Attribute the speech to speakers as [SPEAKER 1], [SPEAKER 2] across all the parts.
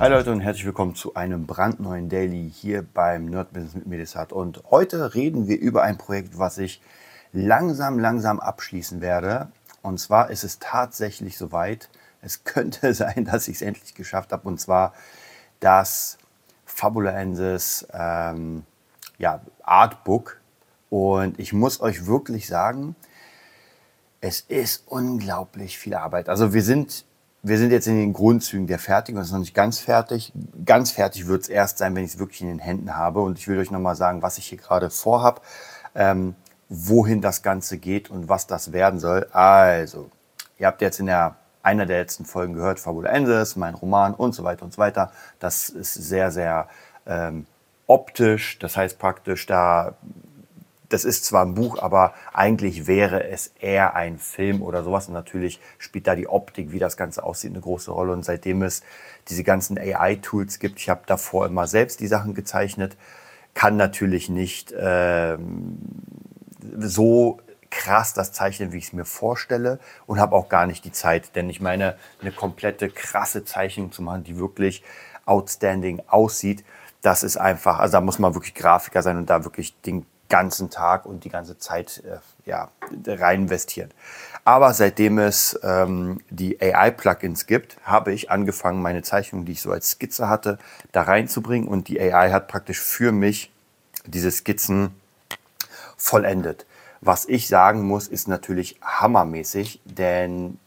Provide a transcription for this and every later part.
[SPEAKER 1] Hi Leute und herzlich willkommen zu einem brandneuen Daily hier beim Nerd Business mit Medisat. Und heute reden wir über ein Projekt, was ich langsam, langsam abschließen werde. Und zwar ist es tatsächlich soweit. Es könnte sein, dass ich es endlich geschafft habe. Und zwar das Fabulensis ähm, ja, Artbook. Und ich muss euch wirklich sagen, es ist unglaublich viel Arbeit. Also wir sind wir sind jetzt in den Grundzügen der Fertigung, das ist noch nicht ganz fertig. Ganz fertig wird es erst sein, wenn ich es wirklich in den Händen habe. Und ich will euch nochmal sagen, was ich hier gerade vorhab, ähm, wohin das Ganze geht und was das werden soll. Also, ihr habt jetzt in der, einer der letzten Folgen gehört, Fabula Ensis, mein Roman und so weiter und so weiter. Das ist sehr, sehr ähm, optisch, das heißt praktisch, da das ist zwar ein Buch, aber eigentlich wäre es eher ein Film oder sowas. Und natürlich spielt da die Optik, wie das Ganze aussieht, eine große Rolle. Und seitdem es diese ganzen AI-Tools gibt, ich habe davor immer selbst die Sachen gezeichnet, kann natürlich nicht ähm, so krass das zeichnen, wie ich es mir vorstelle und habe auch gar nicht die Zeit, denn ich meine, eine komplette krasse Zeichnung zu machen, die wirklich outstanding aussieht, das ist einfach, also da muss man wirklich Grafiker sein und da wirklich den ganzen Tag und die ganze Zeit äh, ja, rein investieren. Aber seitdem es ähm, die AI-Plugins gibt, habe ich angefangen, meine Zeichnungen, die ich so als Skizze hatte, da reinzubringen und die AI hat praktisch für mich diese Skizzen vollendet. Was ich sagen muss, ist natürlich hammermäßig, denn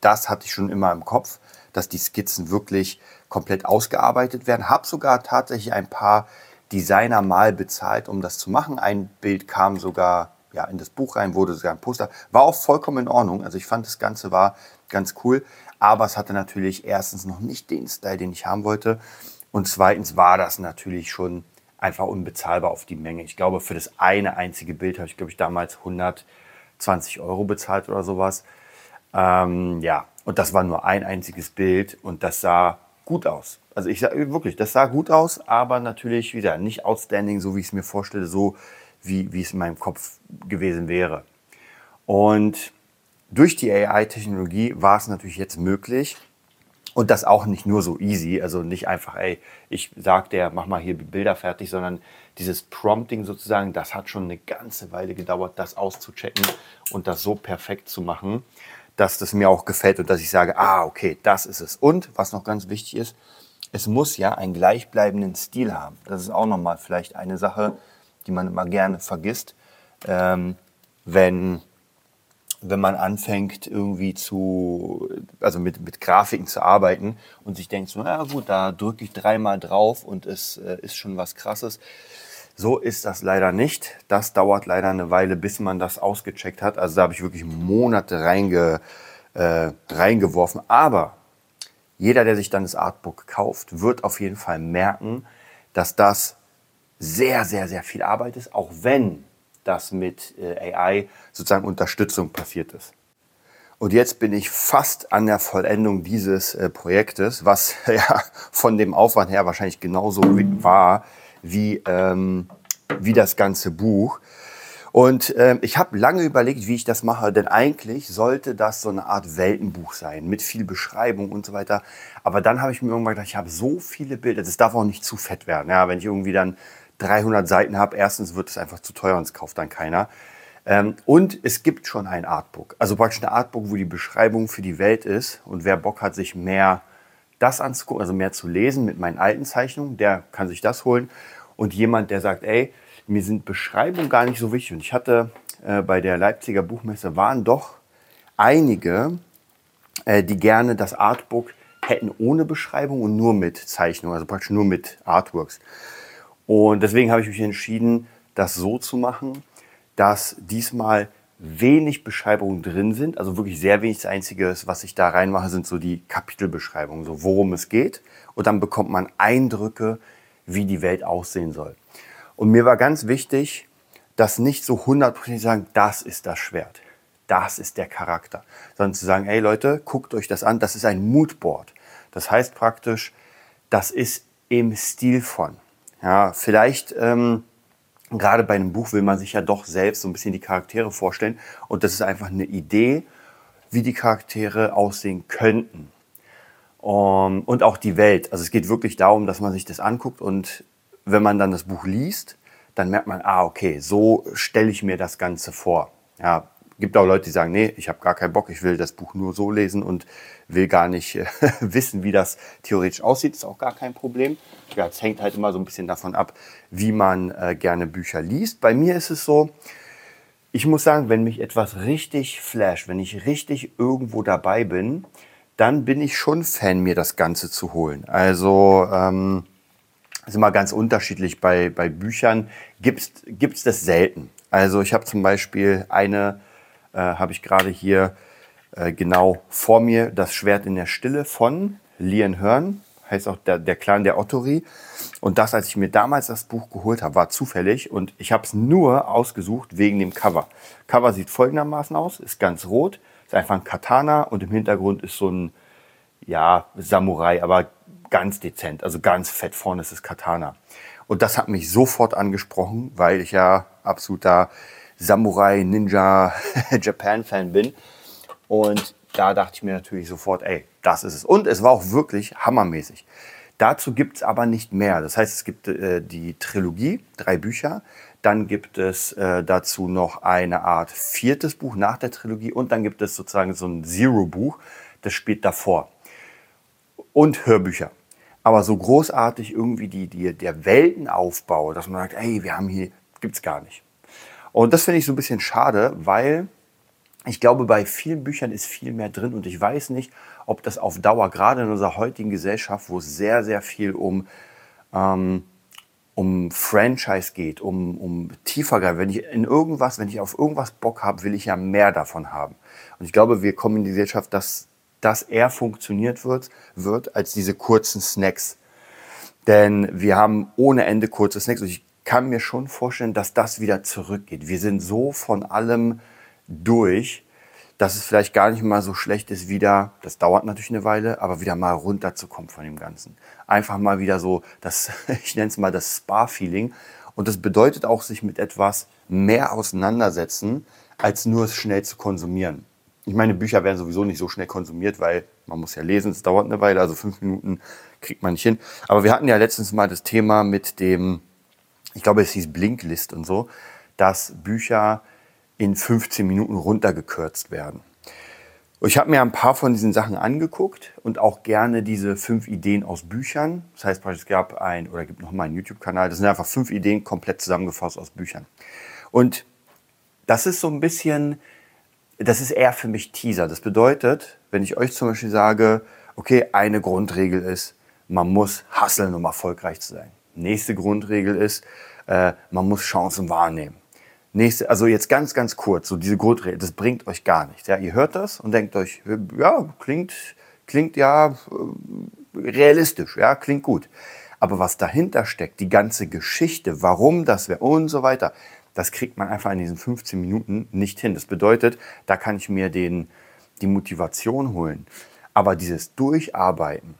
[SPEAKER 1] das hatte ich schon immer im Kopf, dass die Skizzen wirklich komplett ausgearbeitet werden. Habe sogar tatsächlich ein paar Designer mal bezahlt, um das zu machen. Ein Bild kam sogar ja, in das Buch rein, wurde sogar ein Poster. War auch vollkommen in Ordnung. Also ich fand das Ganze war ganz cool. Aber es hatte natürlich erstens noch nicht den Style, den ich haben wollte. Und zweitens war das natürlich schon einfach unbezahlbar auf die Menge. Ich glaube, für das eine einzige Bild habe ich, glaube ich, damals 120 Euro bezahlt oder sowas. Ähm, ja, und das war nur ein einziges Bild und das sah gut aus. Also ich sage wirklich, das sah gut aus, aber natürlich wieder nicht outstanding, so wie ich es mir vorstelle, so wie, wie es in meinem Kopf gewesen wäre. Und durch die AI-Technologie war es natürlich jetzt möglich, und das auch nicht nur so easy, also nicht einfach, ey, ich sag der, mach mal hier Bilder fertig, sondern dieses Prompting sozusagen, das hat schon eine ganze Weile gedauert, das auszuchecken und das so perfekt zu machen, dass das mir auch gefällt und dass ich sage, ah, okay, das ist es. Und was noch ganz wichtig ist, es muss ja einen gleichbleibenden Stil haben. Das ist auch nochmal vielleicht eine Sache, die man immer gerne vergisst, ähm, wenn, wenn man anfängt irgendwie zu, also mit, mit Grafiken zu arbeiten und sich denkt, so, na gut, da drücke ich dreimal drauf und es äh, ist schon was Krasses. So ist das leider nicht. Das dauert leider eine Weile, bis man das ausgecheckt hat. Also da habe ich wirklich Monate reinge, äh, reingeworfen. Aber jeder, der sich dann das Artbook kauft, wird auf jeden Fall merken, dass das sehr, sehr, sehr viel Arbeit ist, auch wenn das mit äh, AI sozusagen Unterstützung passiert ist. Und jetzt bin ich fast an der Vollendung dieses äh, Projektes, was ja von dem Aufwand her wahrscheinlich genauso war wie, ähm, wie das ganze Buch. Und äh, ich habe lange überlegt, wie ich das mache, denn eigentlich sollte das so eine Art Weltenbuch sein, mit viel Beschreibung und so weiter. Aber dann habe ich mir irgendwann gedacht, ich habe so viele Bilder, das darf auch nicht zu fett werden. Ja, wenn ich irgendwie dann 300 Seiten habe, erstens wird es einfach zu teuer und es kauft dann keiner. Ähm, und es gibt schon ein Artbook, also praktisch ein Artbook, wo die Beschreibung für die Welt ist. Und wer Bock hat, sich mehr das anzugucken, also mehr zu lesen mit meinen alten Zeichnungen, der kann sich das holen. Und jemand, der sagt, ey, mir sind Beschreibungen gar nicht so wichtig. Und ich hatte äh, bei der Leipziger Buchmesse waren doch einige, äh, die gerne das Artbook hätten ohne Beschreibung und nur mit Zeichnung, also praktisch nur mit Artworks. Und deswegen habe ich mich entschieden, das so zu machen, dass diesmal wenig Beschreibungen drin sind, also wirklich sehr wenig. Das Einzige, was ich da reinmache, sind so die Kapitelbeschreibungen, so worum es geht. Und dann bekommt man Eindrücke, wie die Welt aussehen soll. Und mir war ganz wichtig, das nicht so hundertprozentig sagen, das ist das Schwert, das ist der Charakter, sondern zu sagen, hey Leute, guckt euch das an, das ist ein Moodboard. Das heißt praktisch, das ist im Stil von. Ja, vielleicht ähm, gerade bei einem Buch will man sich ja doch selbst so ein bisschen die Charaktere vorstellen und das ist einfach eine Idee, wie die Charaktere aussehen könnten. Um, und auch die Welt. Also es geht wirklich darum, dass man sich das anguckt und wenn man dann das Buch liest, dann merkt man, ah, okay, so stelle ich mir das Ganze vor. Ja, gibt auch Leute, die sagen, nee, ich habe gar keinen Bock, ich will das Buch nur so lesen und will gar nicht äh, wissen, wie das theoretisch aussieht. Ist auch gar kein Problem. Ja, es hängt halt immer so ein bisschen davon ab, wie man äh, gerne Bücher liest. Bei mir ist es so, ich muss sagen, wenn mich etwas richtig flasht, wenn ich richtig irgendwo dabei bin, dann bin ich schon Fan, mir das Ganze zu holen. Also ähm, ist immer ganz unterschiedlich. Bei, bei Büchern gibt es das selten. Also ich habe zum Beispiel eine, äh, habe ich gerade hier äh, genau vor mir, das Schwert in der Stille von Lian Hearn, heißt auch der, der Clan der Ottori. Und das, als ich mir damals das Buch geholt habe, war zufällig und ich habe es nur ausgesucht wegen dem Cover. Cover sieht folgendermaßen aus, ist ganz rot, ist einfach ein Katana und im Hintergrund ist so ein, ja, Samurai, aber ganz dezent, also ganz fett vorne ist das Katana. Und das hat mich sofort angesprochen, weil ich ja absoluter Samurai, Ninja, Japan-Fan bin. Und da dachte ich mir natürlich sofort, ey, das ist es. Und es war auch wirklich hammermäßig. Dazu gibt es aber nicht mehr. Das heißt, es gibt äh, die Trilogie, drei Bücher. Dann gibt es äh, dazu noch eine Art viertes Buch nach der Trilogie. Und dann gibt es sozusagen so ein Zero-Buch, das spielt davor. Und Hörbücher aber so großartig irgendwie die, die, der Weltenaufbau, dass man sagt, ey, wir haben hier, gibt es gar nicht. Und das finde ich so ein bisschen schade, weil ich glaube, bei vielen Büchern ist viel mehr drin und ich weiß nicht, ob das auf Dauer, gerade in unserer heutigen Gesellschaft, wo es sehr, sehr viel um, ähm, um Franchise geht, um, um tiefer, wenn ich in irgendwas, wenn ich auf irgendwas Bock habe, will ich ja mehr davon haben. Und ich glaube, wir kommen in die Gesellschaft, dass das eher funktioniert wird, wird als diese kurzen Snacks. Denn wir haben ohne Ende kurze Snacks und ich kann mir schon vorstellen, dass das wieder zurückgeht. Wir sind so von allem durch, dass es vielleicht gar nicht mal so schlecht ist, wieder, das dauert natürlich eine Weile, aber wieder mal runterzukommen von dem Ganzen. Einfach mal wieder so, das, ich nenne es mal das Spa-Feeling. Und das bedeutet auch, sich mit etwas mehr auseinandersetzen, als nur es schnell zu konsumieren. Ich meine, Bücher werden sowieso nicht so schnell konsumiert, weil man muss ja lesen, es dauert eine Weile, also fünf Minuten kriegt man nicht hin. Aber wir hatten ja letztens mal das Thema mit dem, ich glaube, es hieß Blinklist und so, dass Bücher in 15 Minuten runtergekürzt werden. Ich habe mir ein paar von diesen Sachen angeguckt und auch gerne diese fünf Ideen aus Büchern. Das heißt, es gab ein oder gibt noch mal einen YouTube-Kanal. Das sind einfach fünf Ideen komplett zusammengefasst aus Büchern. Und das ist so ein bisschen das ist eher für mich Teaser. Das bedeutet, wenn ich euch zum Beispiel sage, okay, eine Grundregel ist, man muss hasseln, um erfolgreich zu sein. Nächste Grundregel ist, äh, man muss Chancen wahrnehmen. Nächste, also jetzt ganz, ganz kurz, so diese Grundregel, das bringt euch gar nichts. Ja, ihr hört das und denkt euch, ja, klingt, klingt ja äh, realistisch, ja, klingt gut. Aber was dahinter steckt, die ganze Geschichte, warum das wäre und so weiter, das kriegt man einfach in diesen 15 Minuten nicht hin. Das bedeutet, da kann ich mir den, die Motivation holen. Aber dieses Durcharbeiten,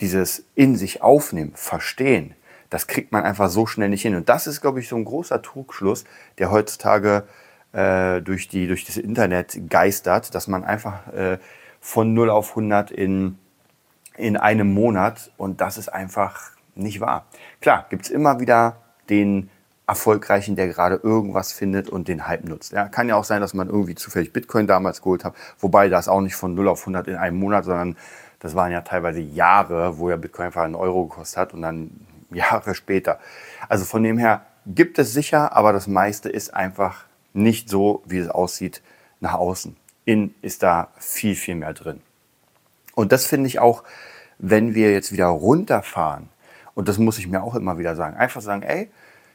[SPEAKER 1] dieses in sich aufnehmen, verstehen, das kriegt man einfach so schnell nicht hin. Und das ist, glaube ich, so ein großer Trugschluss, der heutzutage äh, durch, die, durch das Internet geistert, dass man einfach äh, von 0 auf 100 in, in einem Monat und das ist einfach nicht wahr. Klar, gibt es immer wieder den Erfolgreichen, der gerade irgendwas findet und den Hype nutzt. Ja, kann ja auch sein, dass man irgendwie zufällig Bitcoin damals geholt hat, wobei das auch nicht von 0 auf 100 in einem Monat, sondern das waren ja teilweise Jahre, wo ja Bitcoin einfach einen Euro gekostet hat und dann Jahre später. Also von dem her gibt es sicher, aber das meiste ist einfach nicht so, wie es aussieht, nach außen. In ist da viel, viel mehr drin. Und das finde ich auch, wenn wir jetzt wieder runterfahren, und das muss ich mir auch immer wieder sagen, einfach sagen, ey,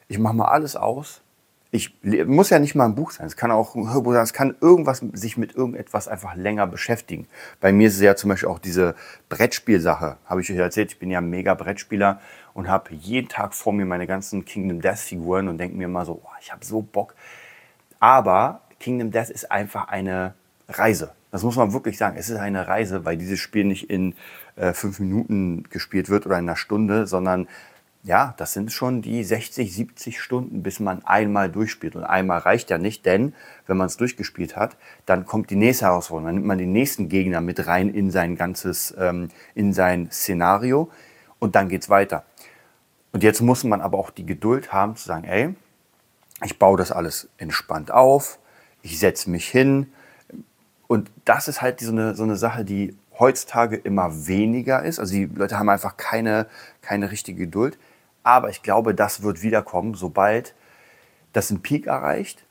[SPEAKER 1] ich mache mal alles aus. Ich muss ja nicht mal ein Buch sein. Es kann auch ein Hörbuch sein. Es kann irgendwas sich mit irgendetwas einfach länger beschäftigen. Bei mir ist es ja zum Beispiel auch diese Brettspielsache. Habe ich euch erzählt. Ich bin ja ein mega Brettspieler und habe jeden Tag vor mir meine ganzen Kingdom Death Figuren und denke mir mal so, oh, ich habe so Bock. Aber Kingdom Death ist einfach eine Reise. Das muss man wirklich sagen. Es ist eine Reise, weil dieses Spiel nicht in äh, fünf Minuten gespielt wird oder in einer Stunde, sondern ja, das sind schon die 60, 70 Stunden, bis man einmal durchspielt. Und einmal reicht ja nicht, denn wenn man es durchgespielt hat, dann kommt die nächste Herausforderung. Dann nimmt man den nächsten Gegner mit rein in sein ganzes, ähm, in sein Szenario und dann geht es weiter. Und jetzt muss man aber auch die Geduld haben zu sagen, ey, ich baue das alles entspannt auf, ich setze mich hin. Und das ist halt so eine, so eine Sache, die heutzutage immer weniger ist. Also die Leute haben einfach keine, keine richtige Geduld. Aber ich glaube, das wird wiederkommen, sobald das einen Peak erreicht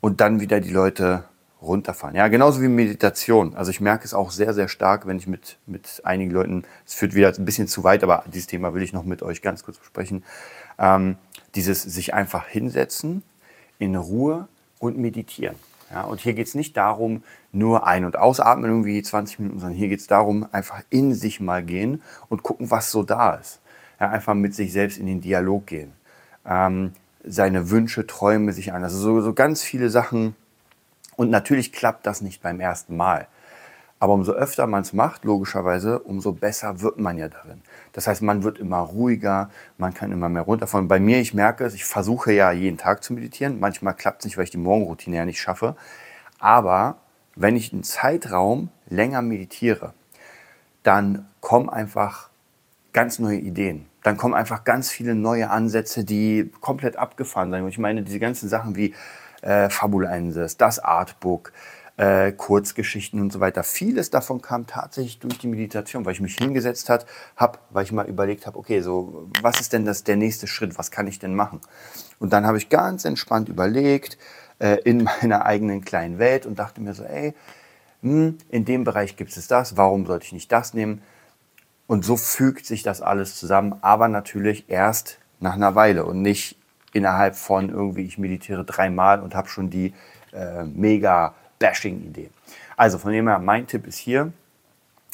[SPEAKER 1] und dann wieder die Leute runterfahren. Ja, genauso wie Meditation. Also ich merke es auch sehr, sehr stark, wenn ich mit, mit einigen Leuten, es führt wieder ein bisschen zu weit, aber dieses Thema will ich noch mit euch ganz kurz besprechen. Ähm, dieses sich einfach hinsetzen, in Ruhe und meditieren. Ja, und hier geht es nicht darum, nur ein- und ausatmen, irgendwie 20 Minuten, sondern hier geht es darum, einfach in sich mal gehen und gucken, was so da ist ja, einfach mit sich selbst in den Dialog gehen. Ähm, seine Wünsche, Träume sich an. Also so, so ganz viele Sachen. Und natürlich klappt das nicht beim ersten Mal. Aber umso öfter man es macht, logischerweise, umso besser wird man ja darin. Das heißt, man wird immer ruhiger, man kann immer mehr runterfahren. Bei mir, ich merke es, ich versuche ja jeden Tag zu meditieren. Manchmal klappt es nicht, weil ich die Morgenroutine ja nicht schaffe. Aber wenn ich einen Zeitraum länger meditiere, dann kommen einfach ganz neue Ideen. Dann kommen einfach ganz viele neue Ansätze, die komplett abgefahren sind. Und ich meine, diese ganzen Sachen wie äh, Fabulensis, das Artbook, äh, Kurzgeschichten und so weiter. Vieles davon kam tatsächlich durch die Meditation, weil ich mich hingesetzt hat, habe, weil ich mal überlegt habe, okay, so was ist denn das der nächste Schritt? Was kann ich denn machen? Und dann habe ich ganz entspannt überlegt äh, in meiner eigenen kleinen Welt und dachte mir so, ey, mh, hm, in dem Bereich gibt es das. Warum sollte ich nicht das nehmen? Und so fügt sich das alles zusammen, aber natürlich erst nach einer Weile und nicht innerhalb von irgendwie, ich meditiere dreimal und habe schon die äh, mega Bashing-Idee. Also von dem her, mein Tipp ist hier,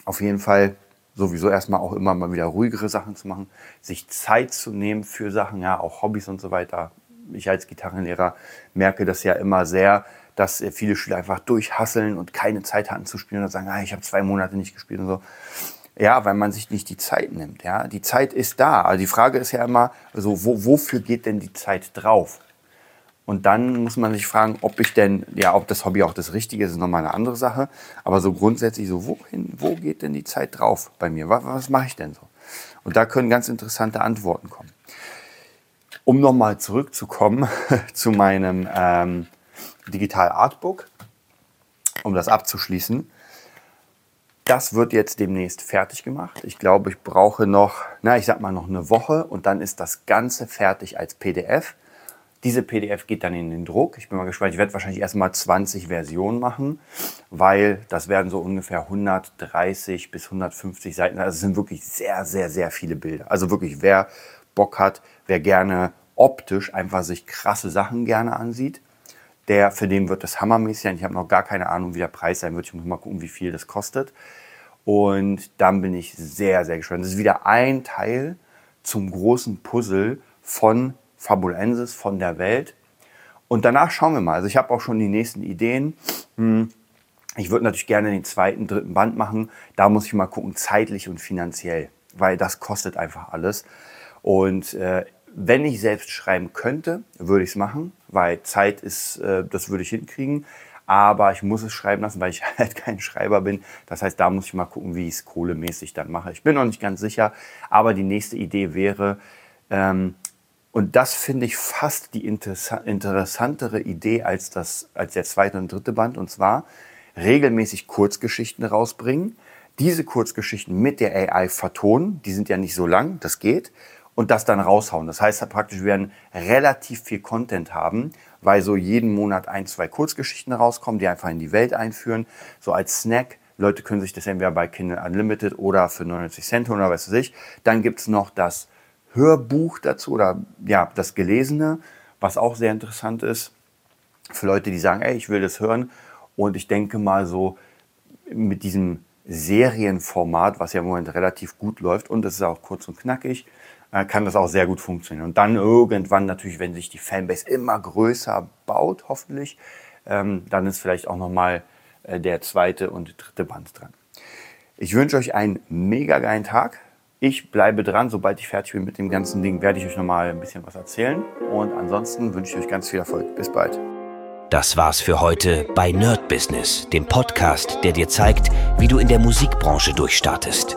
[SPEAKER 1] auf jeden Fall sowieso erstmal auch immer mal wieder ruhigere Sachen zu machen, sich Zeit zu nehmen für Sachen, ja, auch Hobbys und so weiter. Ich als Gitarrenlehrer merke das ja immer sehr, dass viele Schüler einfach durchhasseln und keine Zeit hatten zu spielen und sagen, ah, ich habe zwei Monate nicht gespielt und so. Ja, weil man sich nicht die Zeit nimmt. Ja, die Zeit ist da. Also die Frage ist ja immer, also wo, wofür geht denn die Zeit drauf? Und dann muss man sich fragen, ob ich denn, ja, ob das Hobby auch das Richtige ist, ist nochmal eine andere Sache. Aber so grundsätzlich so, wohin, wo geht denn die Zeit drauf bei mir? Was, was mache ich denn so? Und da können ganz interessante Antworten kommen. Um nochmal zurückzukommen zu meinem ähm, Digital Artbook, um das abzuschließen. Das wird jetzt demnächst fertig gemacht. Ich glaube, ich brauche noch, na, ich sag mal noch eine Woche und dann ist das Ganze fertig als PDF. Diese PDF geht dann in den Druck. Ich bin mal gespannt. Ich werde wahrscheinlich erstmal 20 Versionen machen, weil das werden so ungefähr 130 bis 150 Seiten. Also es sind wirklich sehr, sehr, sehr viele Bilder. Also wirklich, wer Bock hat, wer gerne optisch einfach sich krasse Sachen gerne ansieht, der, für den wird das hammermäßig sein. Ich habe noch gar keine Ahnung, wie der Preis sein wird. Ich muss mal gucken, wie viel das kostet. Und dann bin ich sehr, sehr gespannt. Das ist wieder ein Teil zum großen Puzzle von Fabulensis, von der Welt. Und danach schauen wir mal. Also ich habe auch schon die nächsten Ideen. Hm, ich würde natürlich gerne den zweiten, dritten Band machen. Da muss ich mal gucken, zeitlich und finanziell, weil das kostet einfach alles. Und äh, wenn ich selbst schreiben könnte, würde ich es machen, weil Zeit ist, äh, das würde ich hinkriegen aber ich muss es schreiben lassen, weil ich halt kein Schreiber bin. Das heißt, da muss ich mal gucken, wie ich es kohlemäßig dann mache. Ich bin noch nicht ganz sicher, aber die nächste Idee wäre, ähm, und das finde ich fast die interessantere Idee als, das, als der zweite und dritte Band, und zwar regelmäßig Kurzgeschichten rausbringen, diese Kurzgeschichten mit der AI vertonen, die sind ja nicht so lang, das geht, und das dann raushauen. Das heißt praktisch, wir werden relativ viel Content haben weil so jeden Monat ein, zwei Kurzgeschichten rauskommen, die einfach in die Welt einführen, so als Snack. Leute können sich das entweder bei Kindle Unlimited oder für 99 Cent oder was weiß ich. Dann gibt es noch das Hörbuch dazu oder ja, das Gelesene, was auch sehr interessant ist für Leute, die sagen, ey, ich will das hören. Und ich denke mal so mit diesem Serienformat, was ja im Moment relativ gut läuft und das ist auch kurz und knackig, kann das auch sehr gut funktionieren. Und dann irgendwann natürlich, wenn sich die Fanbase immer größer baut, hoffentlich, ähm, dann ist vielleicht auch nochmal äh, der zweite und dritte Band dran. Ich wünsche euch einen mega geilen Tag. Ich bleibe dran. Sobald ich fertig bin mit dem ganzen Ding, werde ich euch nochmal ein bisschen was erzählen. Und ansonsten wünsche ich euch ganz viel Erfolg. Bis bald.
[SPEAKER 2] Das war's für heute bei Nerd Business, dem Podcast, der dir zeigt, wie du in der Musikbranche durchstartest.